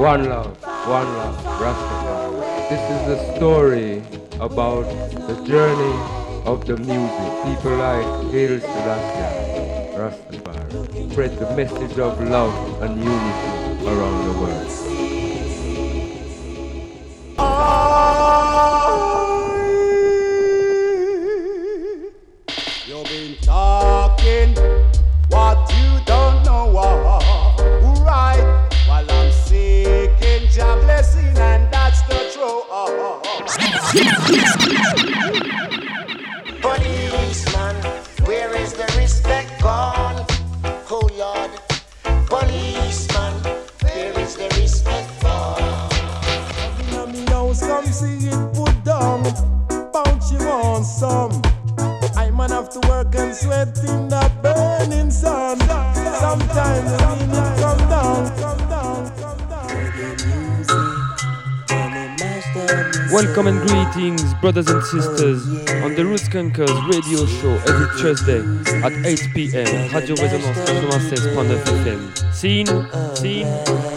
One love, one love, Rastafari. This is the story about the journey of the music. People like Haile Selassie, Rastafari, spread the message of love and unity around the world. Thursday at 8 pm, Radio Résonance 96.9 FM. Scene, scene.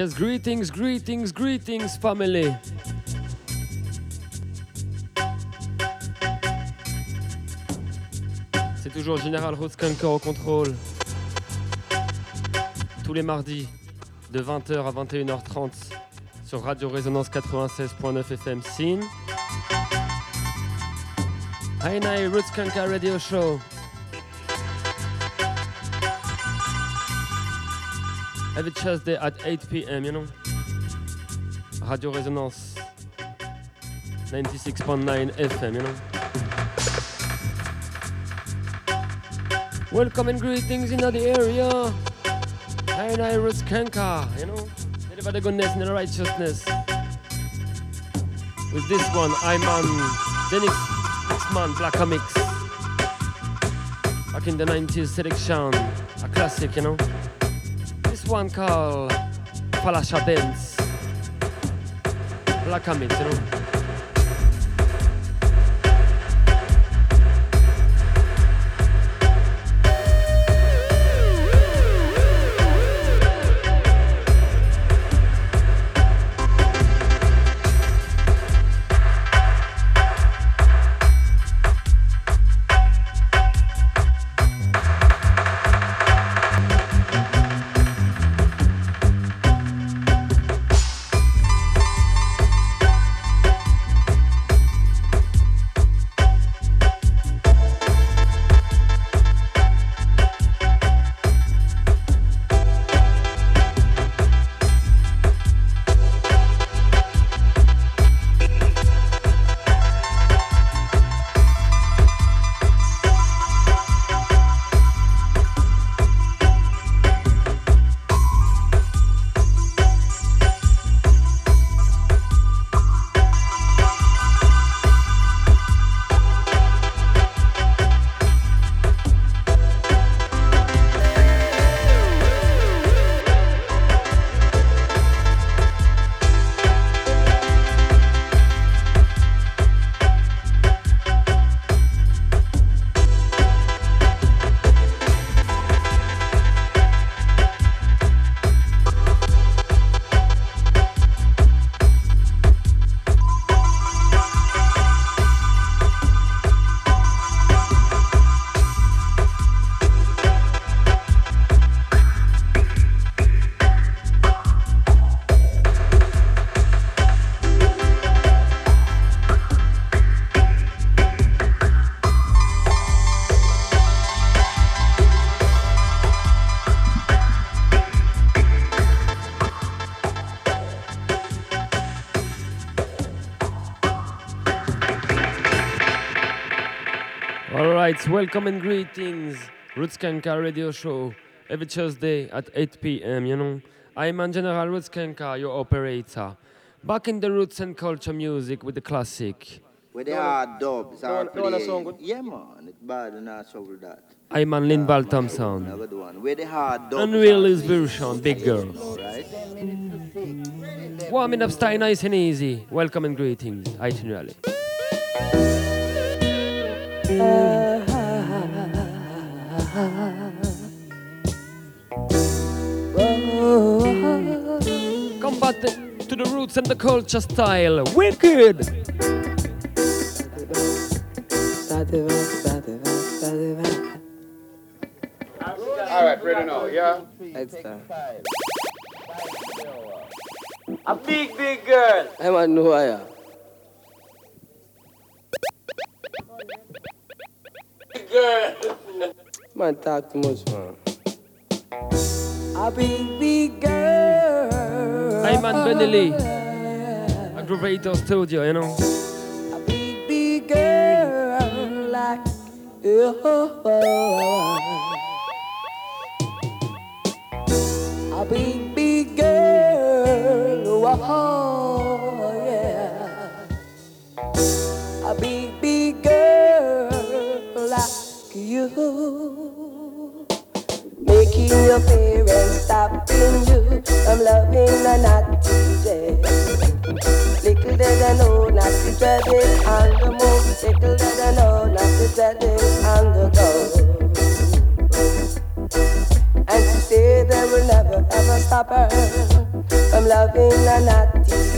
Yes, greetings, greetings, greetings, family. C'est toujours Général Rotskanker au contrôle. Tous les mardis, de 20h à 21h30 sur Radio Résonance 96.9 FM Scene. Hainai Rotskanker Radio Show. Every Tuesday at 8 p.m., you know? Radio Résonance 96.9 FM, you know? Welcome and greetings in the area. And I Kanka, you know? Deliver the goodness and the righteousness. With this one, I'm on the next, next man, Black Mix. Back in the 90s selection, a classic, you know? This one called Falasha Dance. Black Mix, you know? Welcome and greetings. Roots Kanka radio show every Thursday at 8 p.m. You know, I'm General Roots Kanka, your operator. Back in the roots and culture music with the classic. Where they are dubs are You playing. Yeah, man, it's bad and I show that. I'm on Lynn Baltam sound. Another one. Where they hard dubs Unrealist are playing. version, big girls. Right? Warming up style nice and easy. Welcome and greetings. Itinerary. Come back to the roots and the culture style. Wicked! All right, ready now, yeah? It's time. A big, big girl. I want to know who I am. Big girl. Man, talk too much, man. A big, big girl. I'm on Benny Aggravator Studio, you know. A big, big girl like you. A big, big girl. Oh, you. Making your parents stopping you from loving a natty. Little did I know not to dread it on the move. Little did I know not to dread it on the go. And she say they will never ever stop her from loving a natty.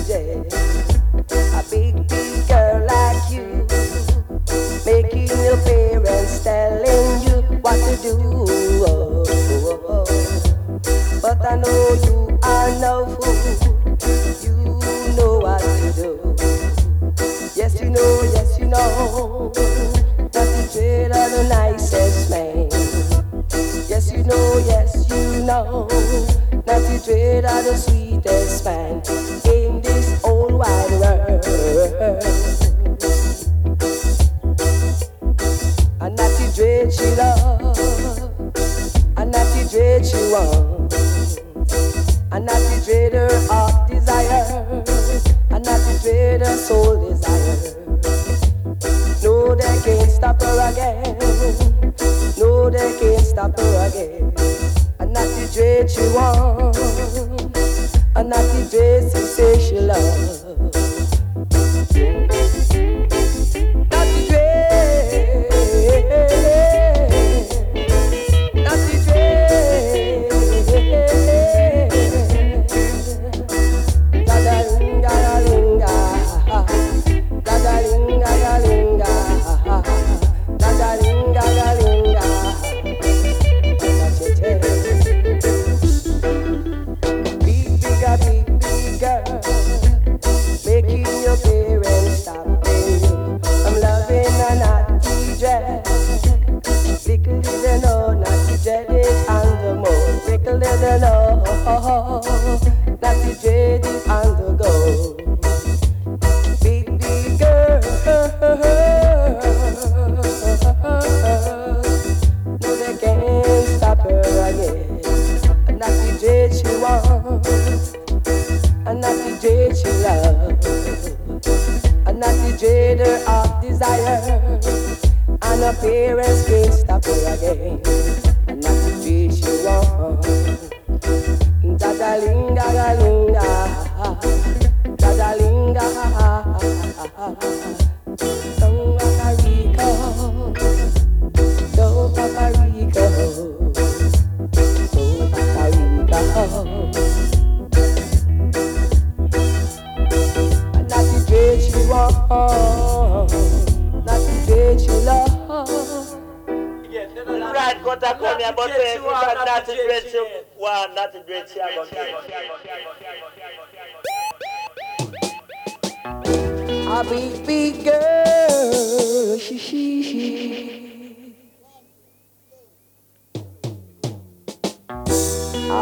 A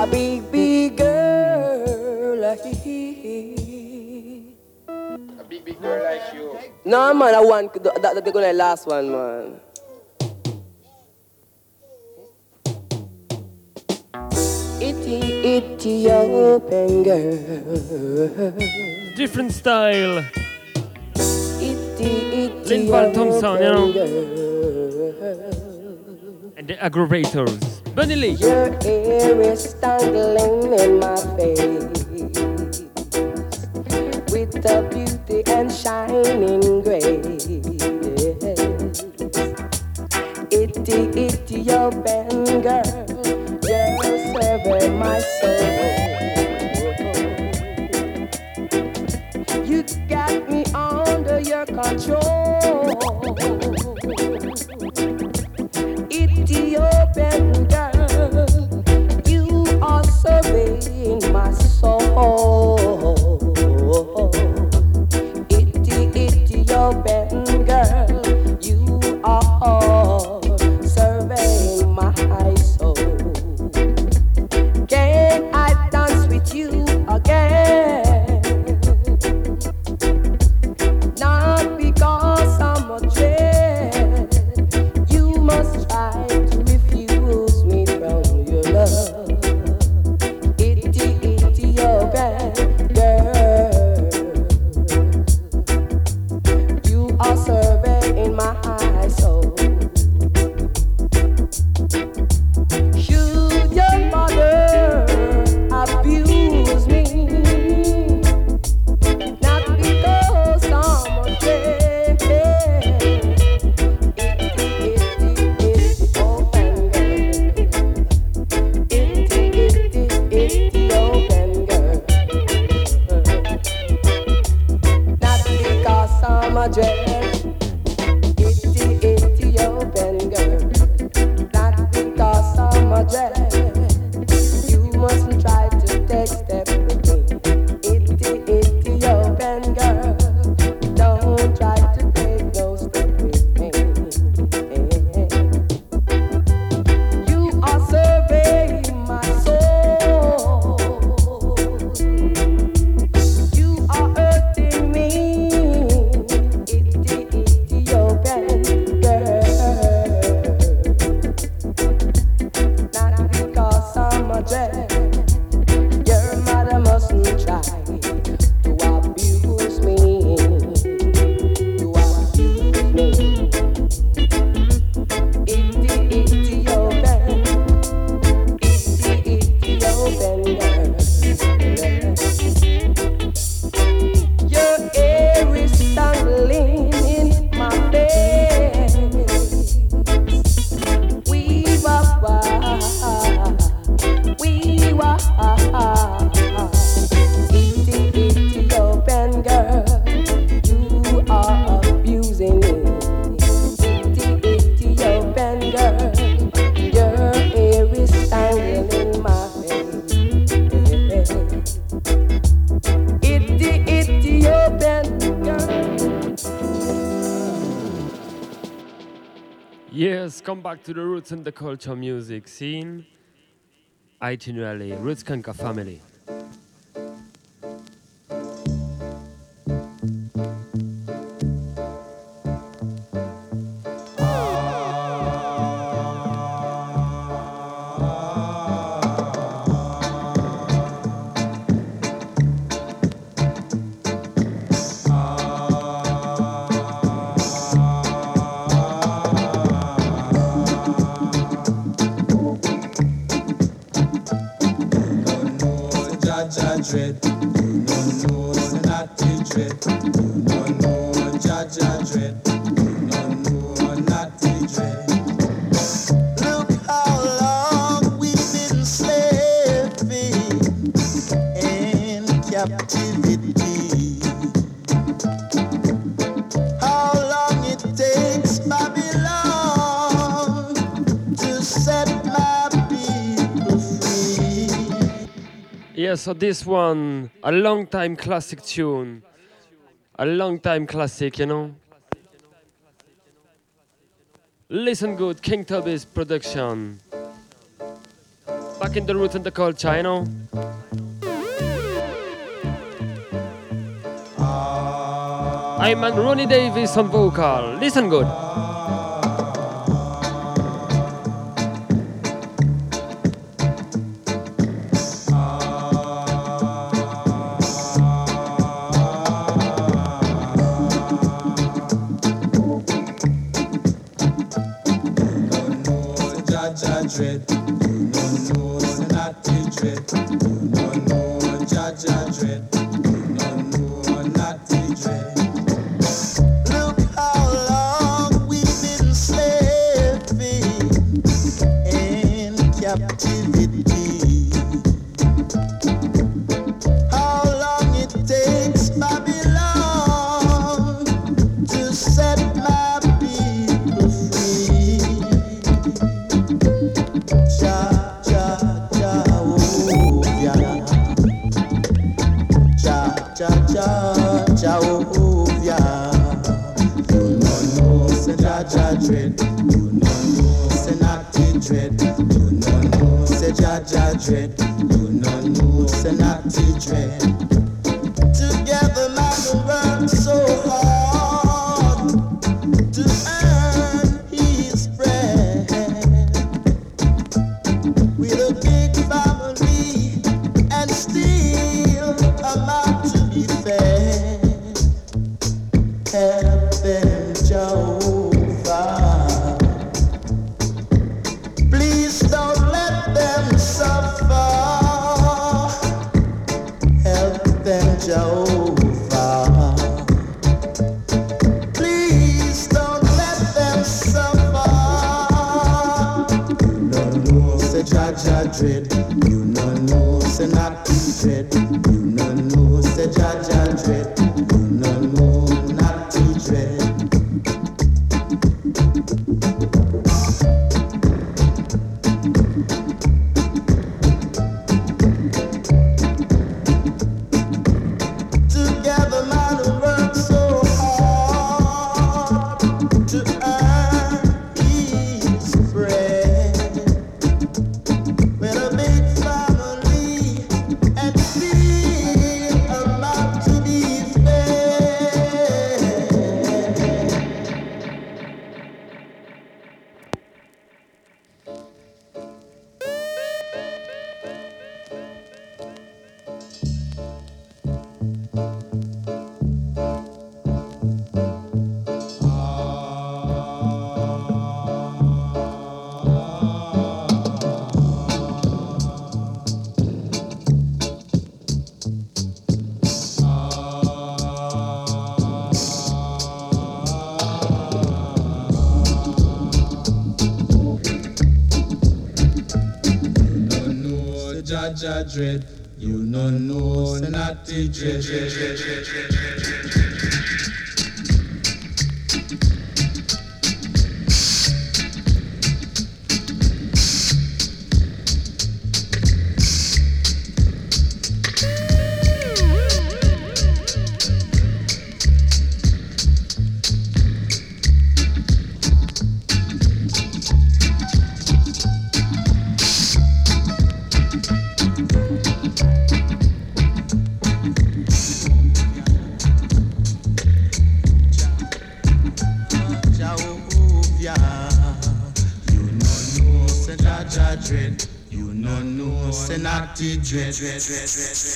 big, big girl like you. A big, big girl like you. No, man, I want that, they're gonna last one, man. Itty, itty, open girl. Different style. Linval Thompson, you know. And the Aggrovators. Bunny Lee. Your ear is in my face with the beauty and shining grace. Itty, itty, your banger. Just serving my soul. Ethiopian girl, you are surveying my soul. Come back to the Roots and the Culture music scene. Itinerary, Roots Kanka family. so this one, a long time classic tune. A long time classic, you know? Listen good, King Tubby's production. Back in the roots and the culture, you know? I'm on Ronnie Davis on vocal. Listen good. Jaja dread. You no know, say natty dread. Jehovah, natty dread. No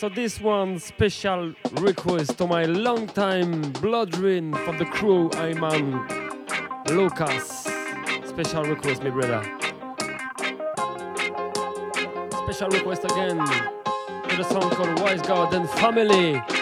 so this one special request to my long time blood ring from the crew, on Lucas. Special request, my brother. Special request again to the song called Wise Garden Family.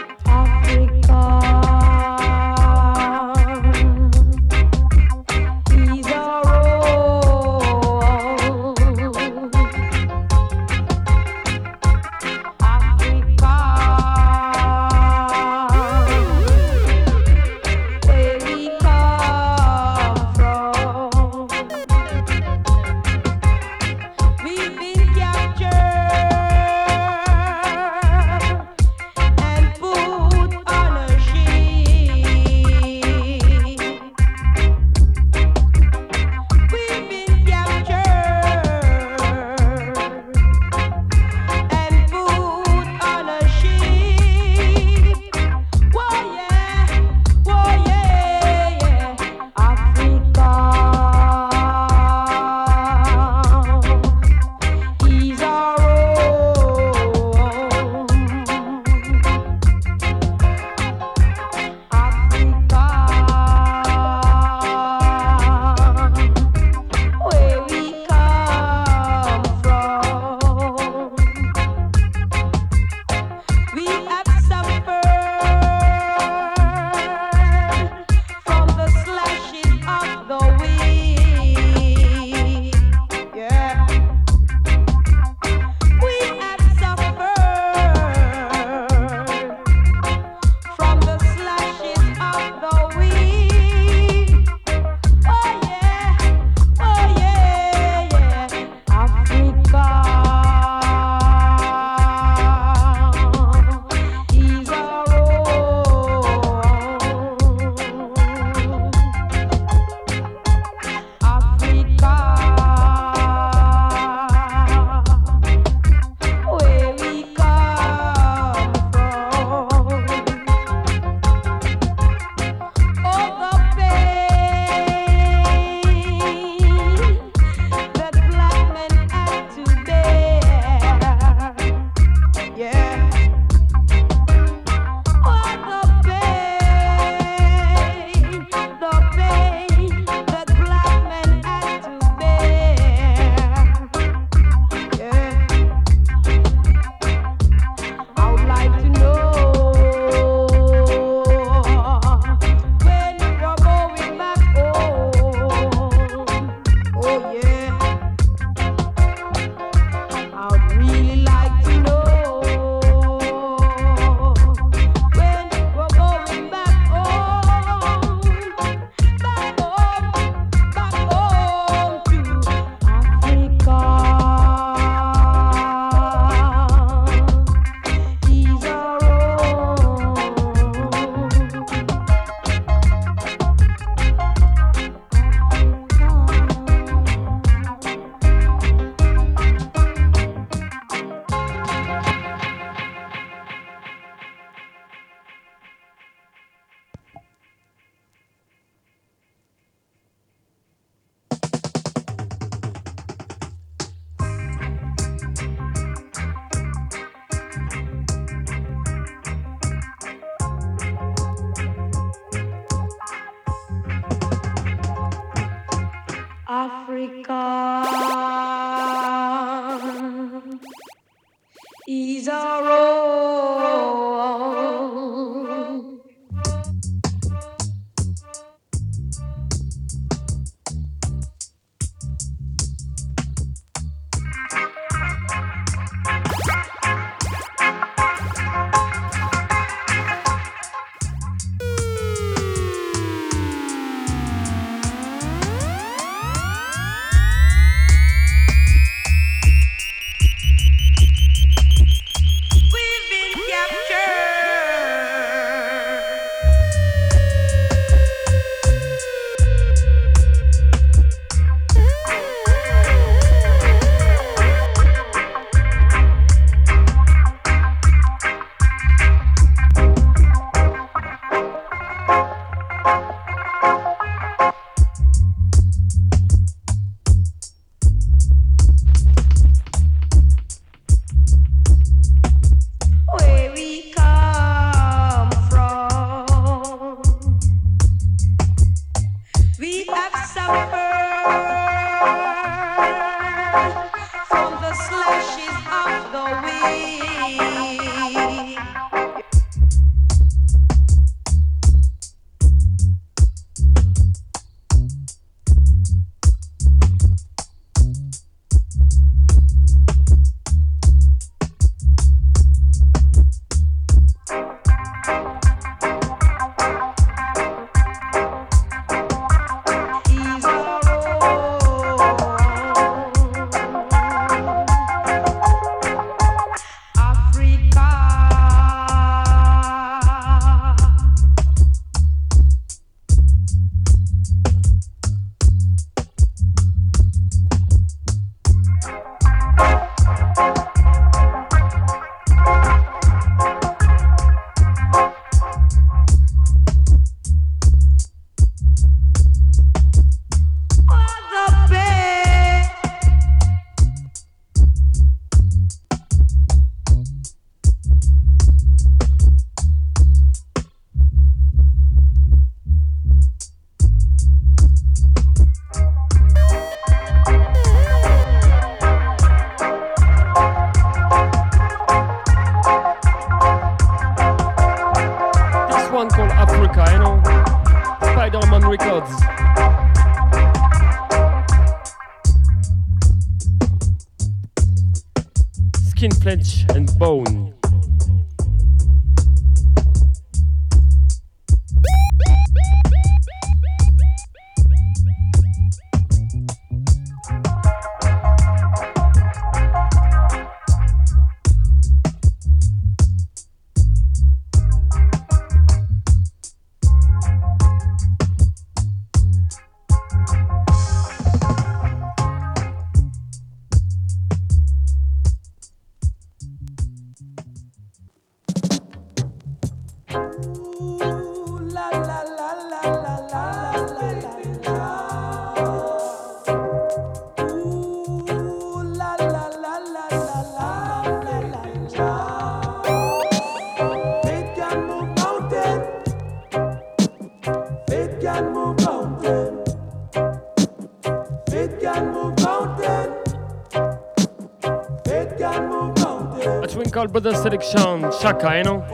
Twinkle Brothers selection, Shaka, you know?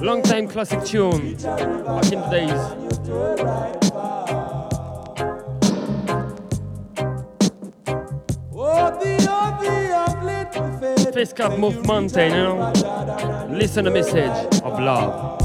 Long time classic tune, back in the days. Fisk up Move Mountain, you know? Listen to message of love.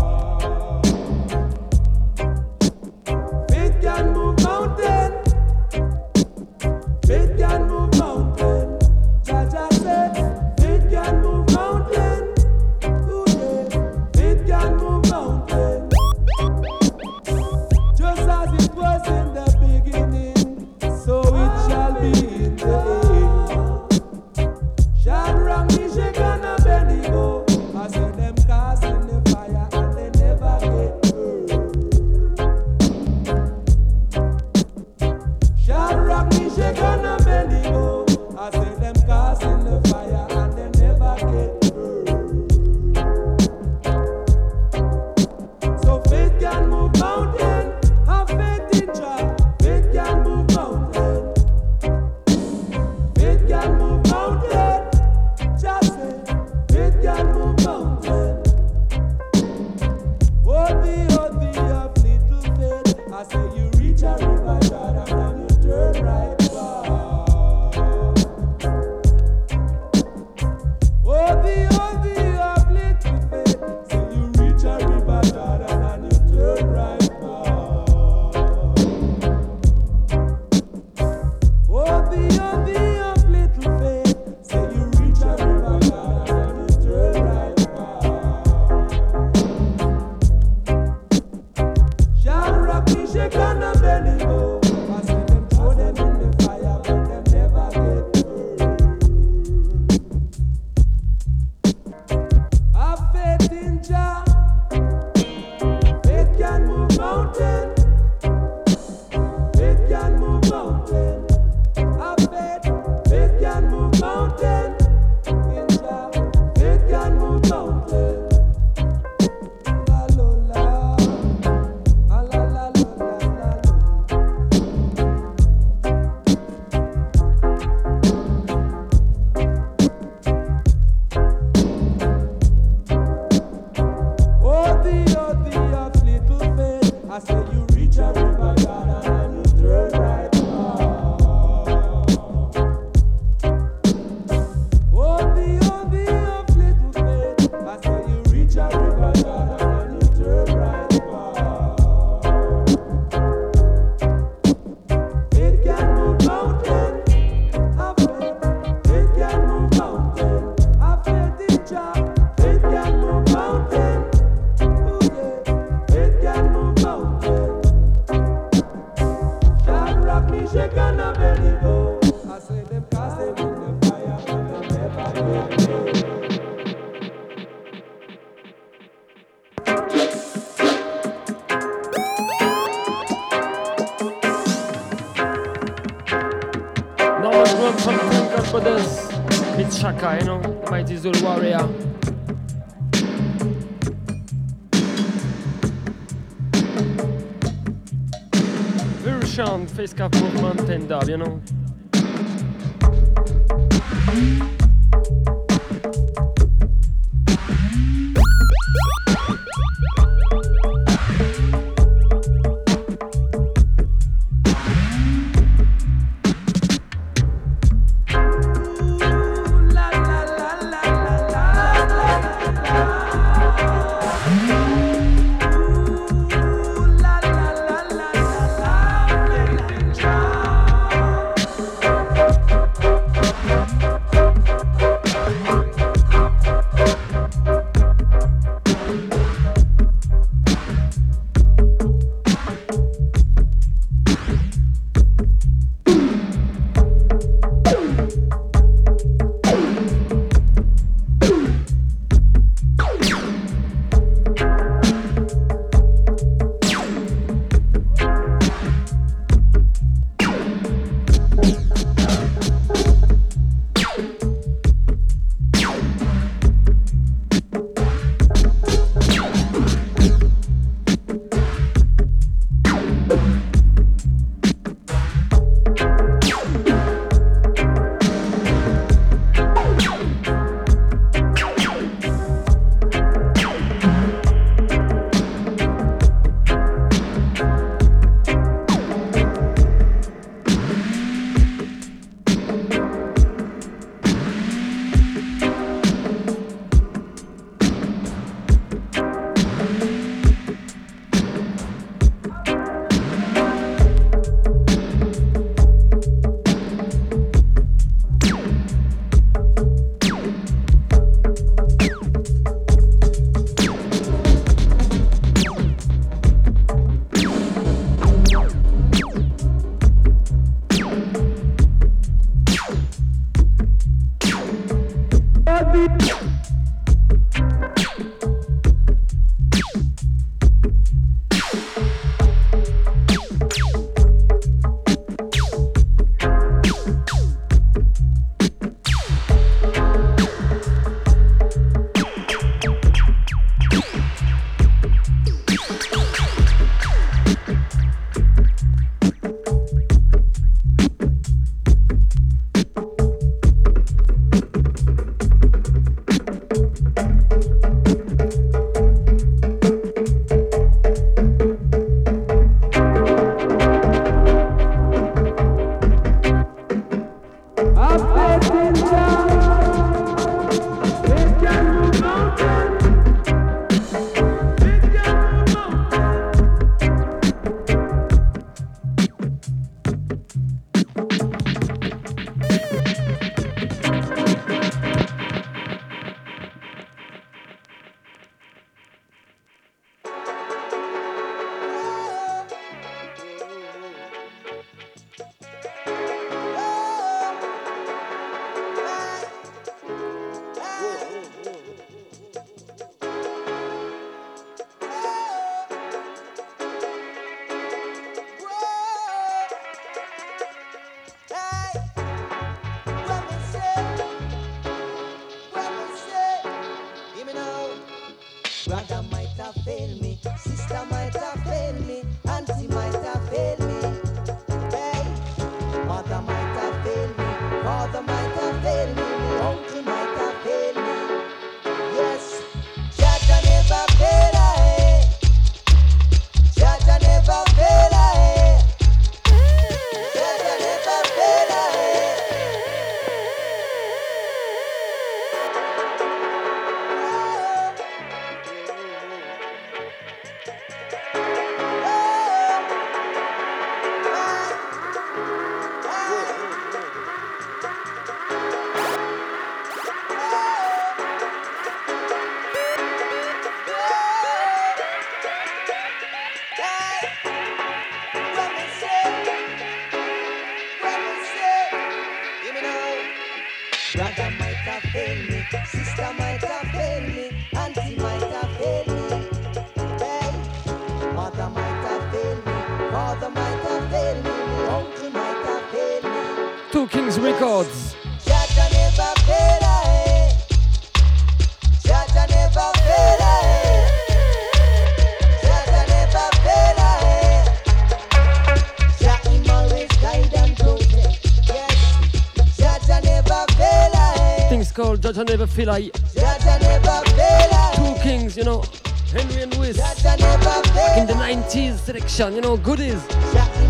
Judge I never feel like. Never feel like. Two kings, you know, Henry and Louis. Never feel like. In the 90s selection, you know, goodies.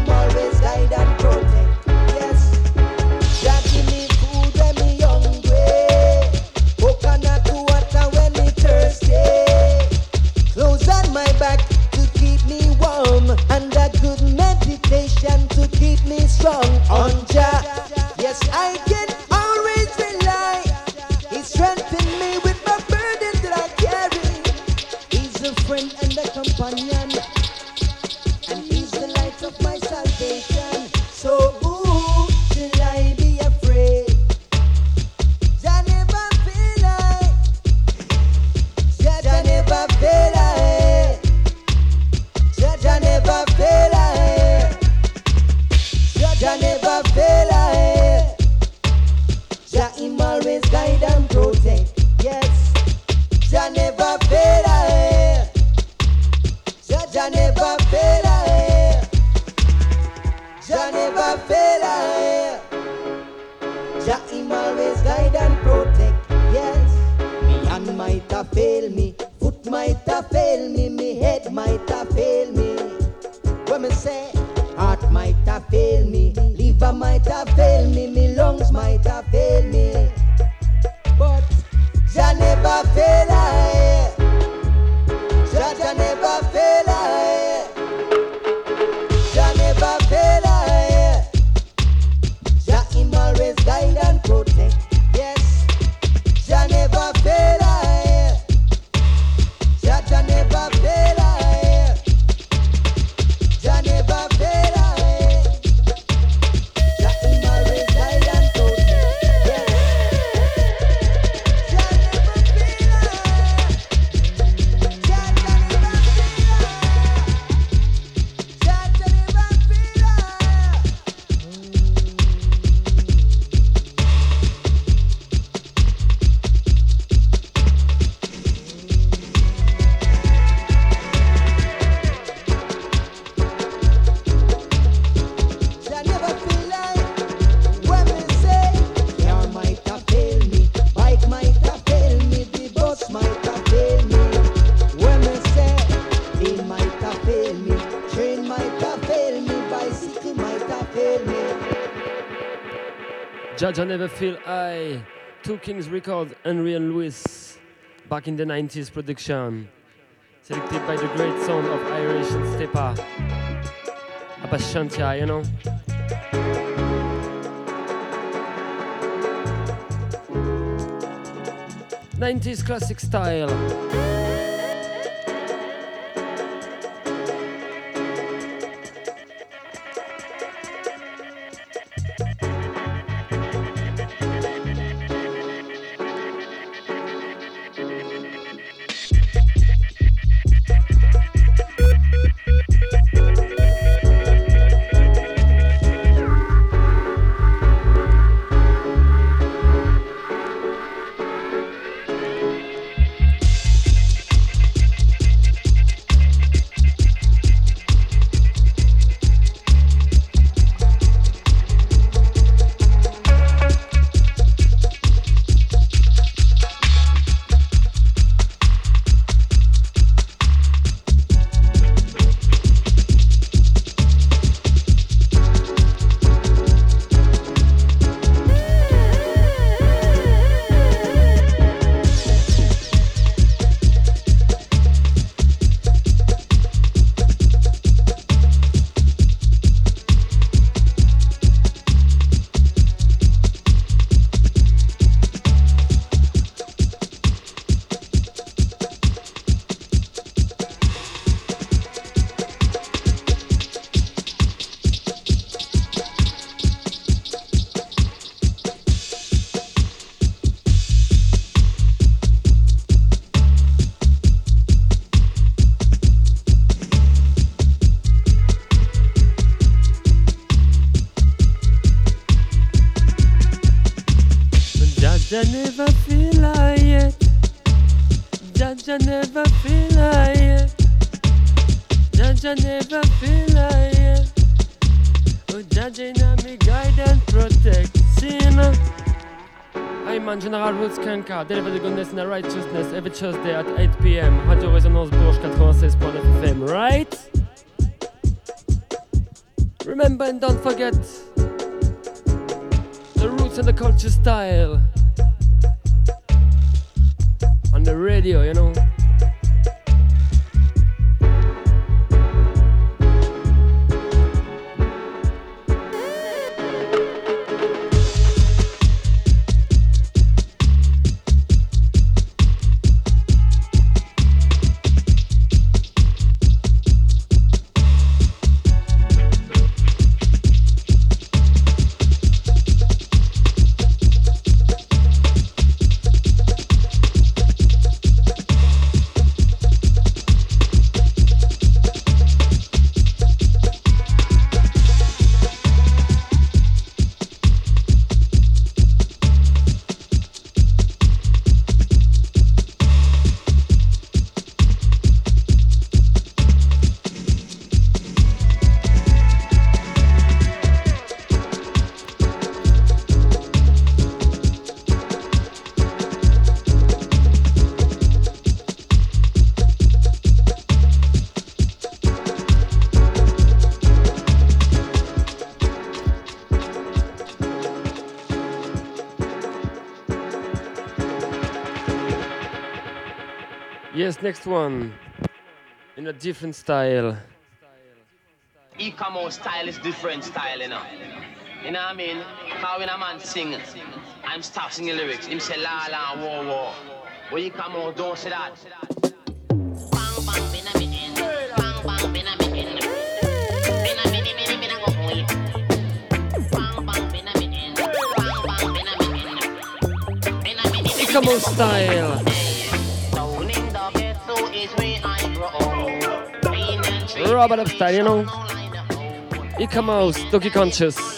Morris, guide and protect. I Never Feel I, Two Kings Record, Henry and Louis, back in the 90s production, selected by the great sound of Iration Steppas, Abashanti-I, you know. Nineties classic style. Kanka, deliver the goodness and the righteousness every Tuesday at next one. In a different style. E-commerce style is different style, you know. You know what I mean? How when a man sing, I'm stop singing lyrics. Him say la la war war. When you come out, don't say that. E-commerce style. Robert up style, you know. E-commerce, Doki Conscious.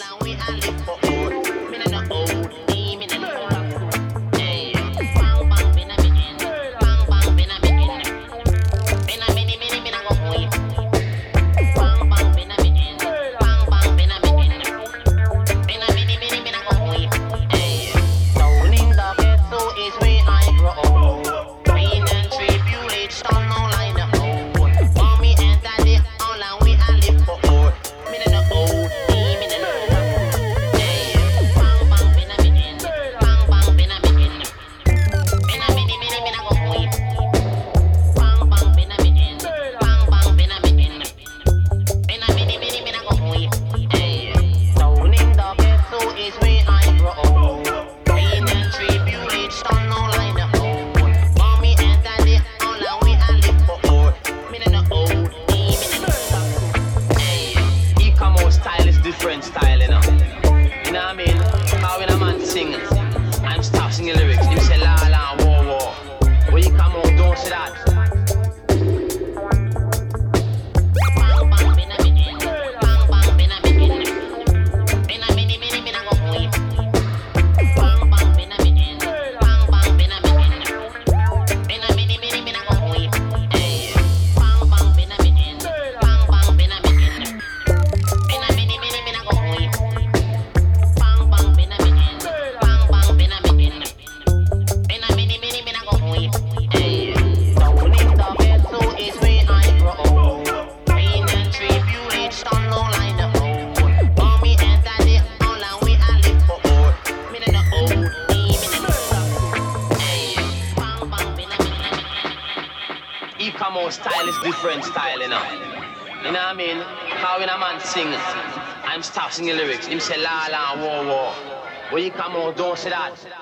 Stop singing lyrics. Him say la la war war. When you come out, don't say that.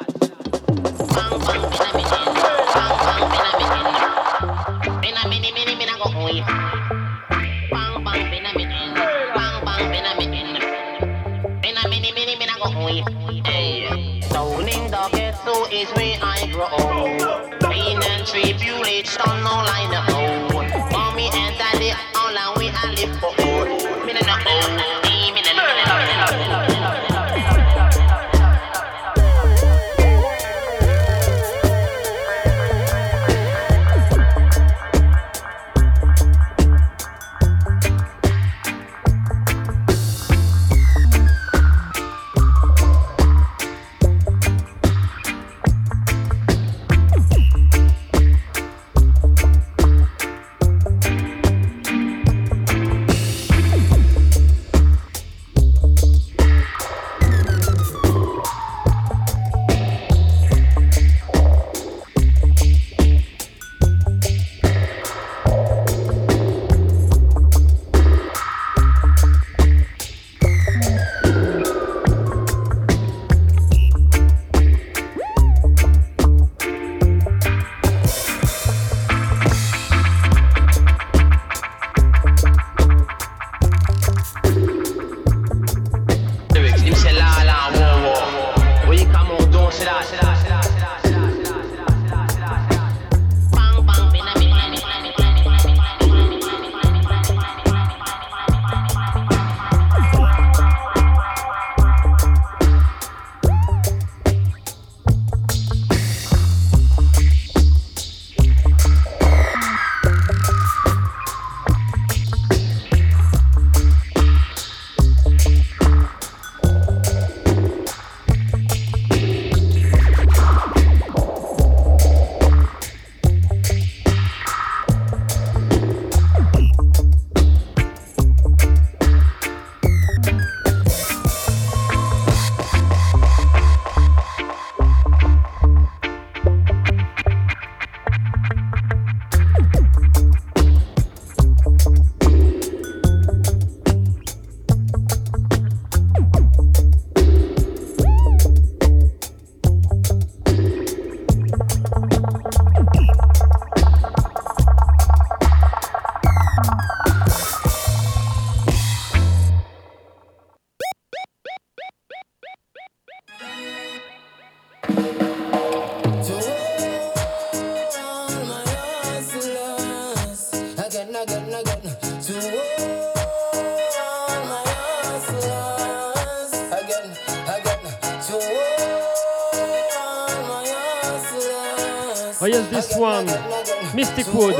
Blackwood.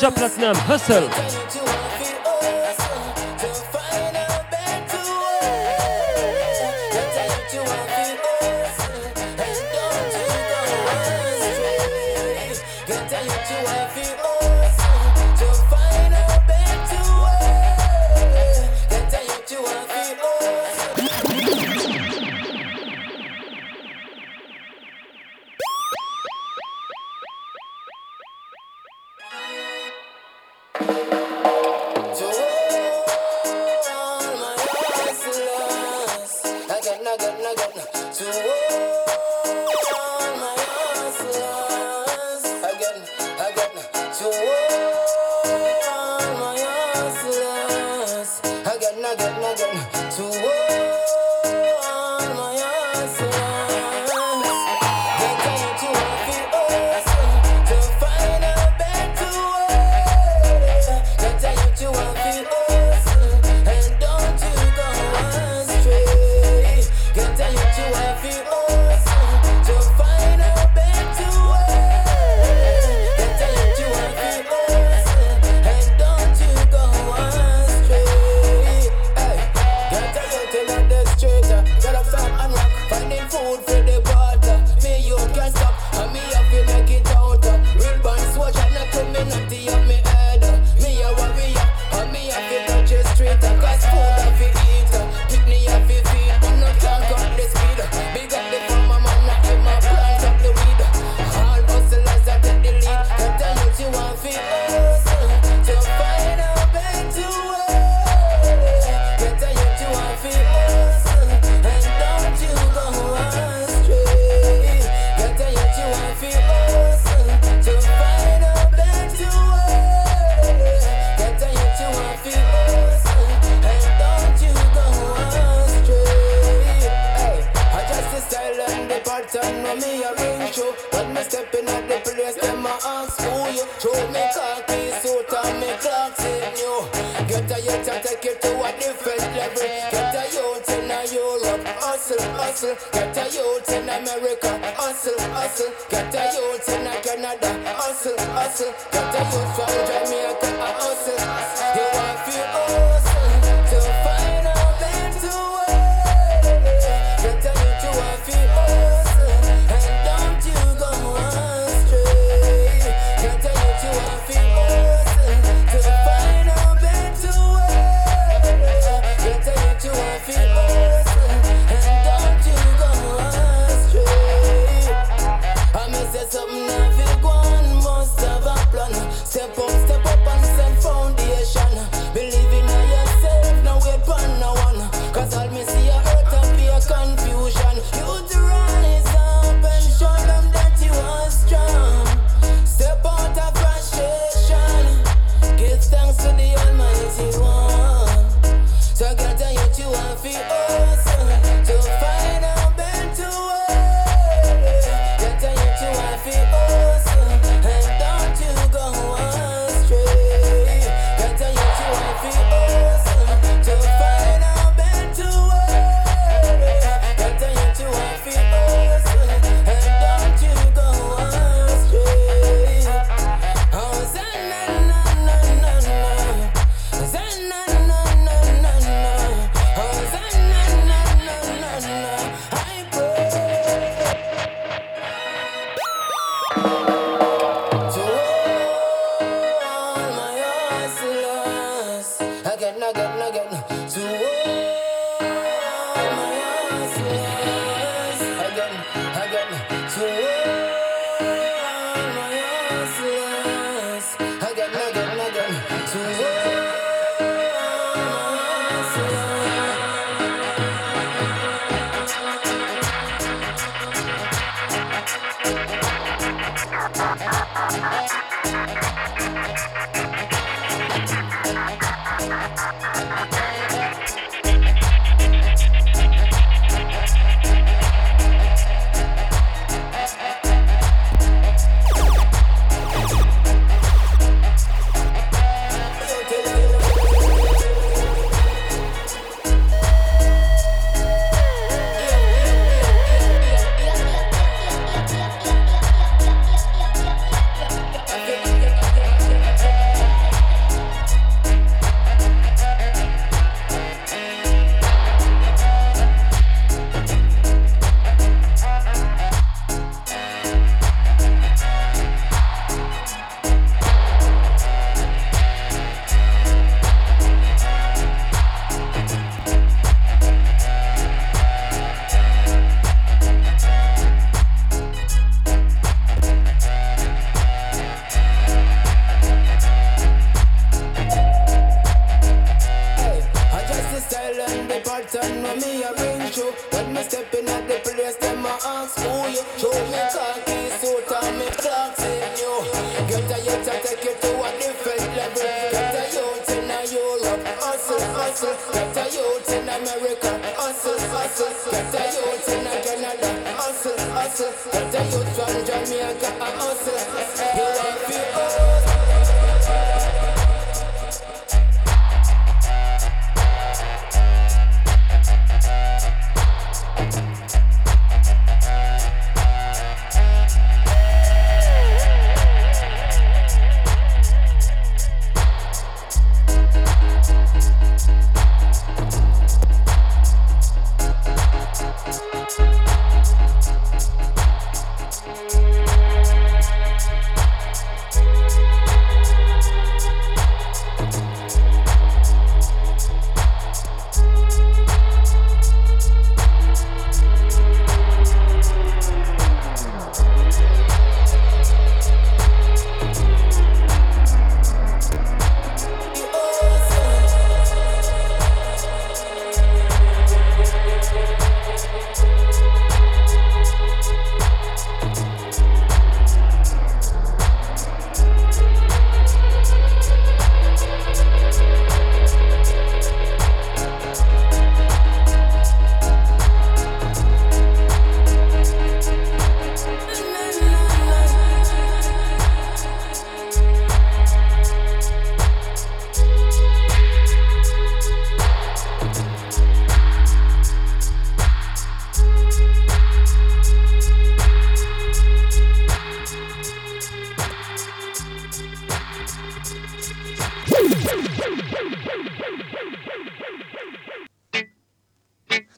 Job Platinum, hustle.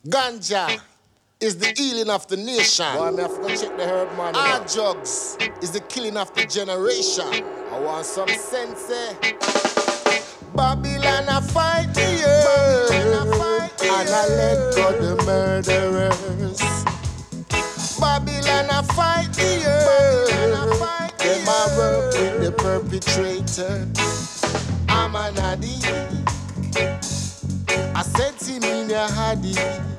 Ganja is the healing of the nation. Boy, me have to check the herb man. Our drugs is the killing of the generation. I want some sense. Eh? Babylon, I fight the earth. And I let go the murderers. Babylon, I fight the earth. Them I work with the perpetrator. I'm an addict. I said to me, a addict.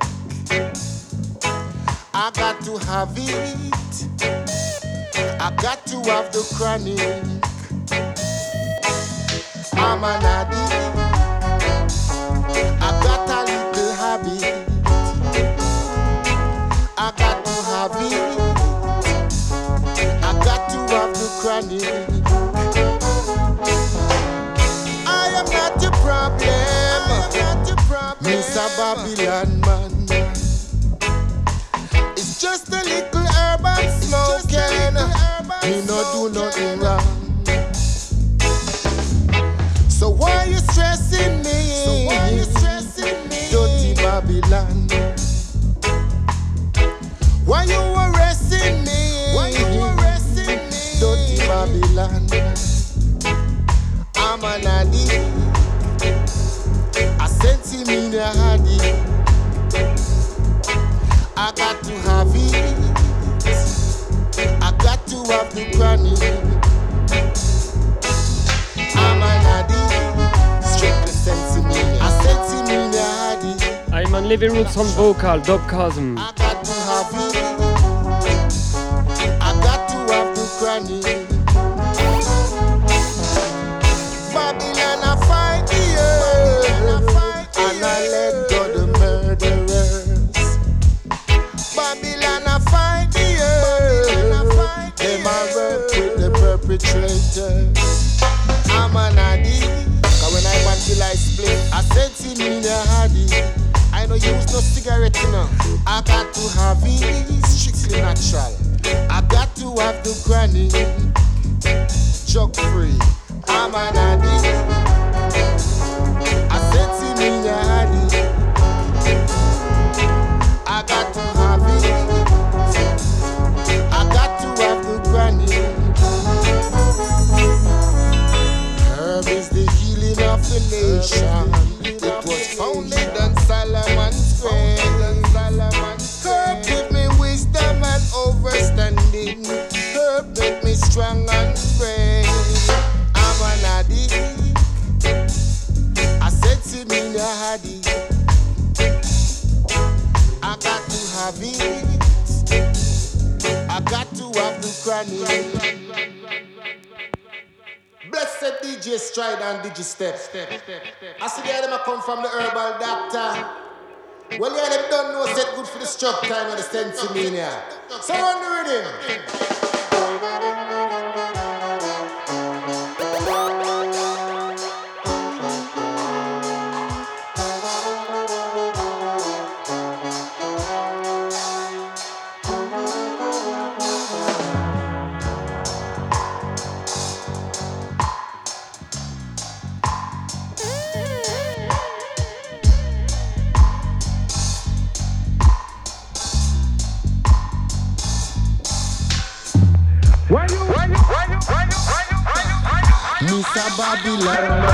I got to have it. I got to have the chronic. I'm an addict. I got a little habit. I got to have it. I got to have the chronic. I am not your problem, not your problem. Mr. Babylon. Olivia Roots on vocal, Doc Chasm. song and praise. I'm an addict. I said to me, no haddy. I got to have it. I got to have the cranny. Blessed DJ Stride and DJ Step. step, step, step. I see the them come from the herbal doctor. Well, yeah, them don't know set good for the struck time Understand, to me, in. So on the rhythm. love.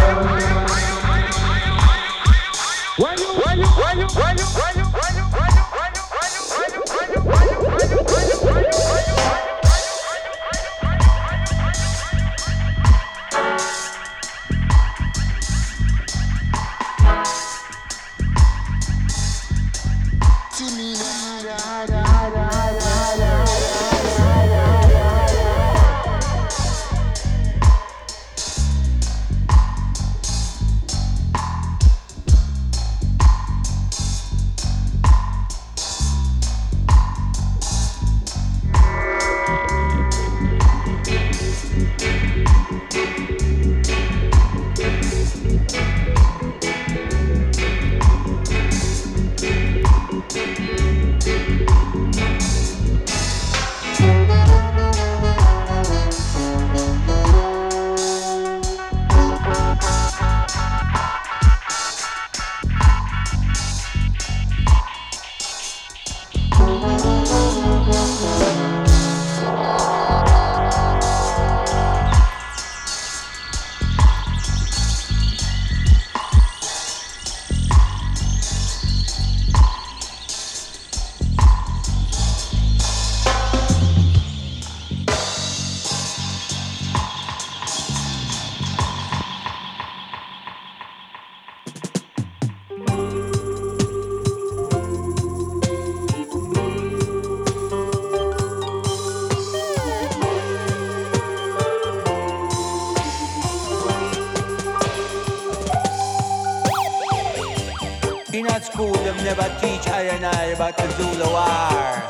at school, them never teach I and I about the Zulu war.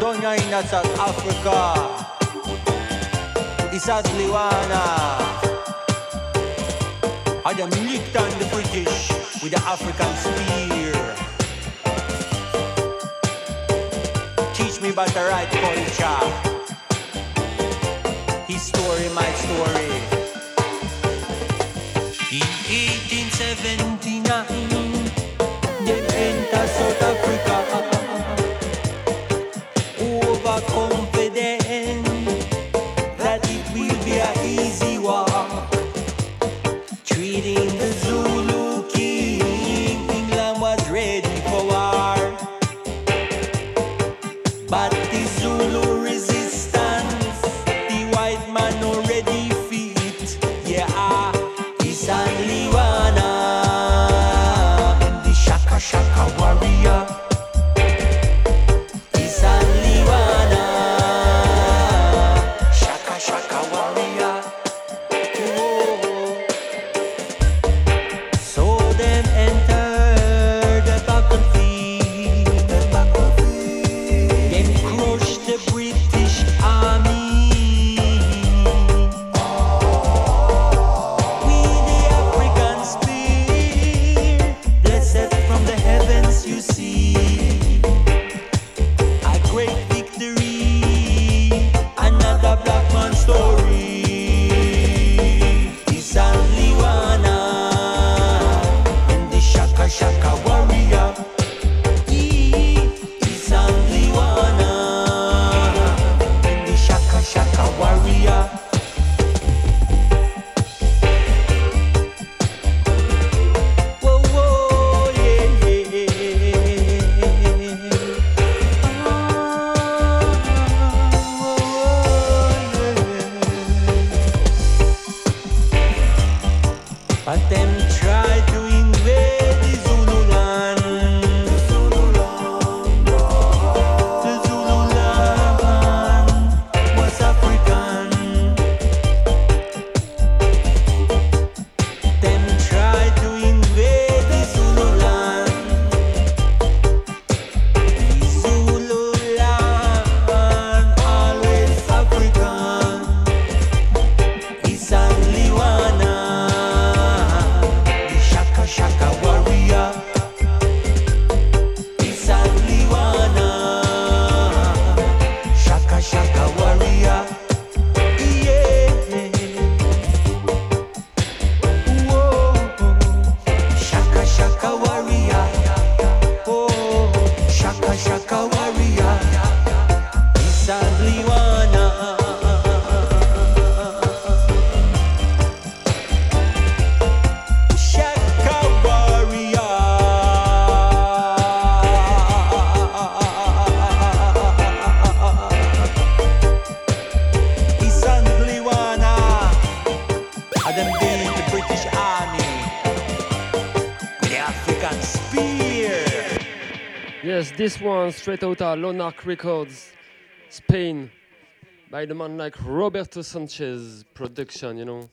Down know in South Africa, it's as Liwana. I them licked on the British with the African spear. Teach me about the right culture. His story, my story. He, he. 79 Nhân in ta South Africa. straight out of Lone Ark Records, Spain, by the man like Roberto Sanchez production, you know.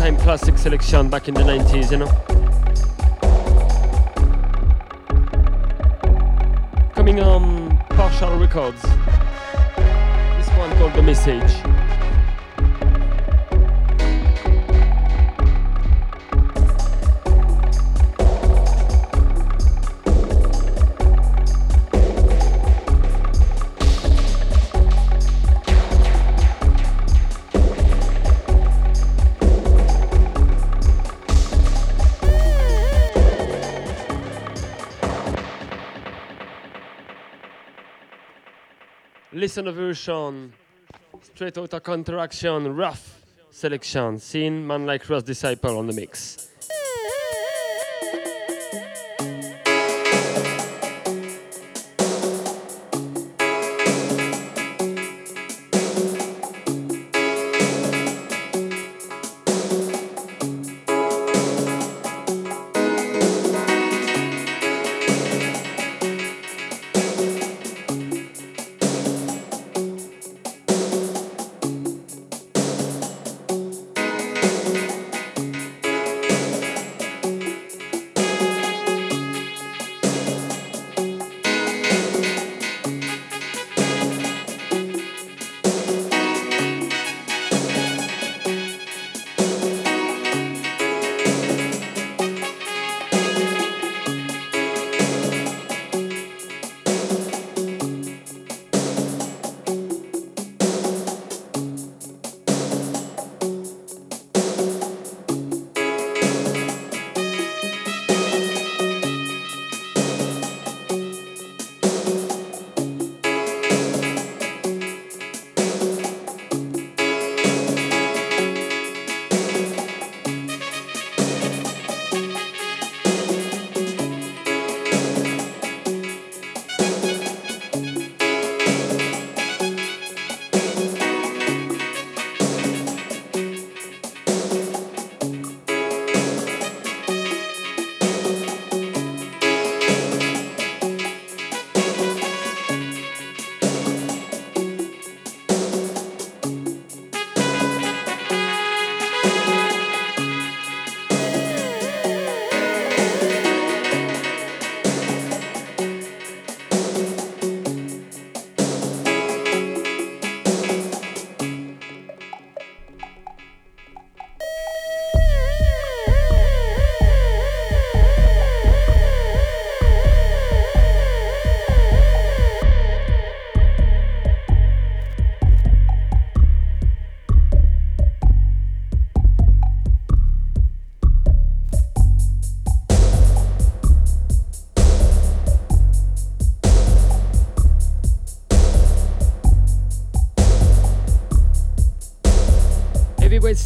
Time classic selection back in the 90s, you know. Listen to version. Straight out of counteraction, rough selection. Seen man like Ross Disciple on the mix.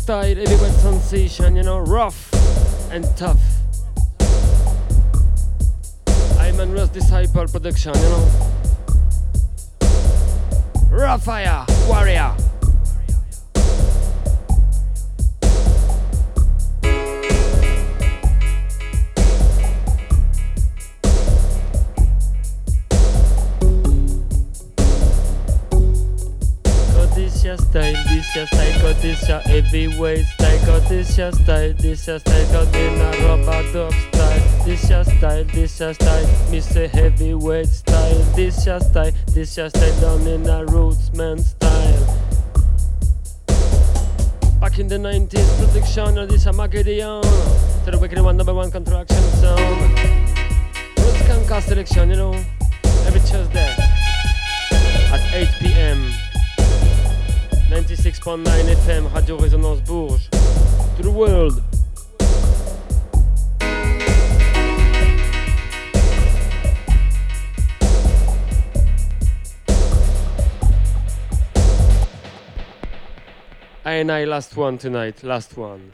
Style, heavyweight sensation, you know, rough and tough. I'm a Ross Disciple production, you know. Heavyweight style, this your style, this your style, got in a rubber dub style, this your style, this your style, say heavyweight style, this your style, this your style, down in a rootsman style. Back in the 90s, production of this Armageddon, to the wicked one, number one contraction sound. Roots Skankers selection, you know, every Tuesday at 8 p.m. 96.9 FM, Radio Résonance Bourges. To the world. I and I last one tonight, last one.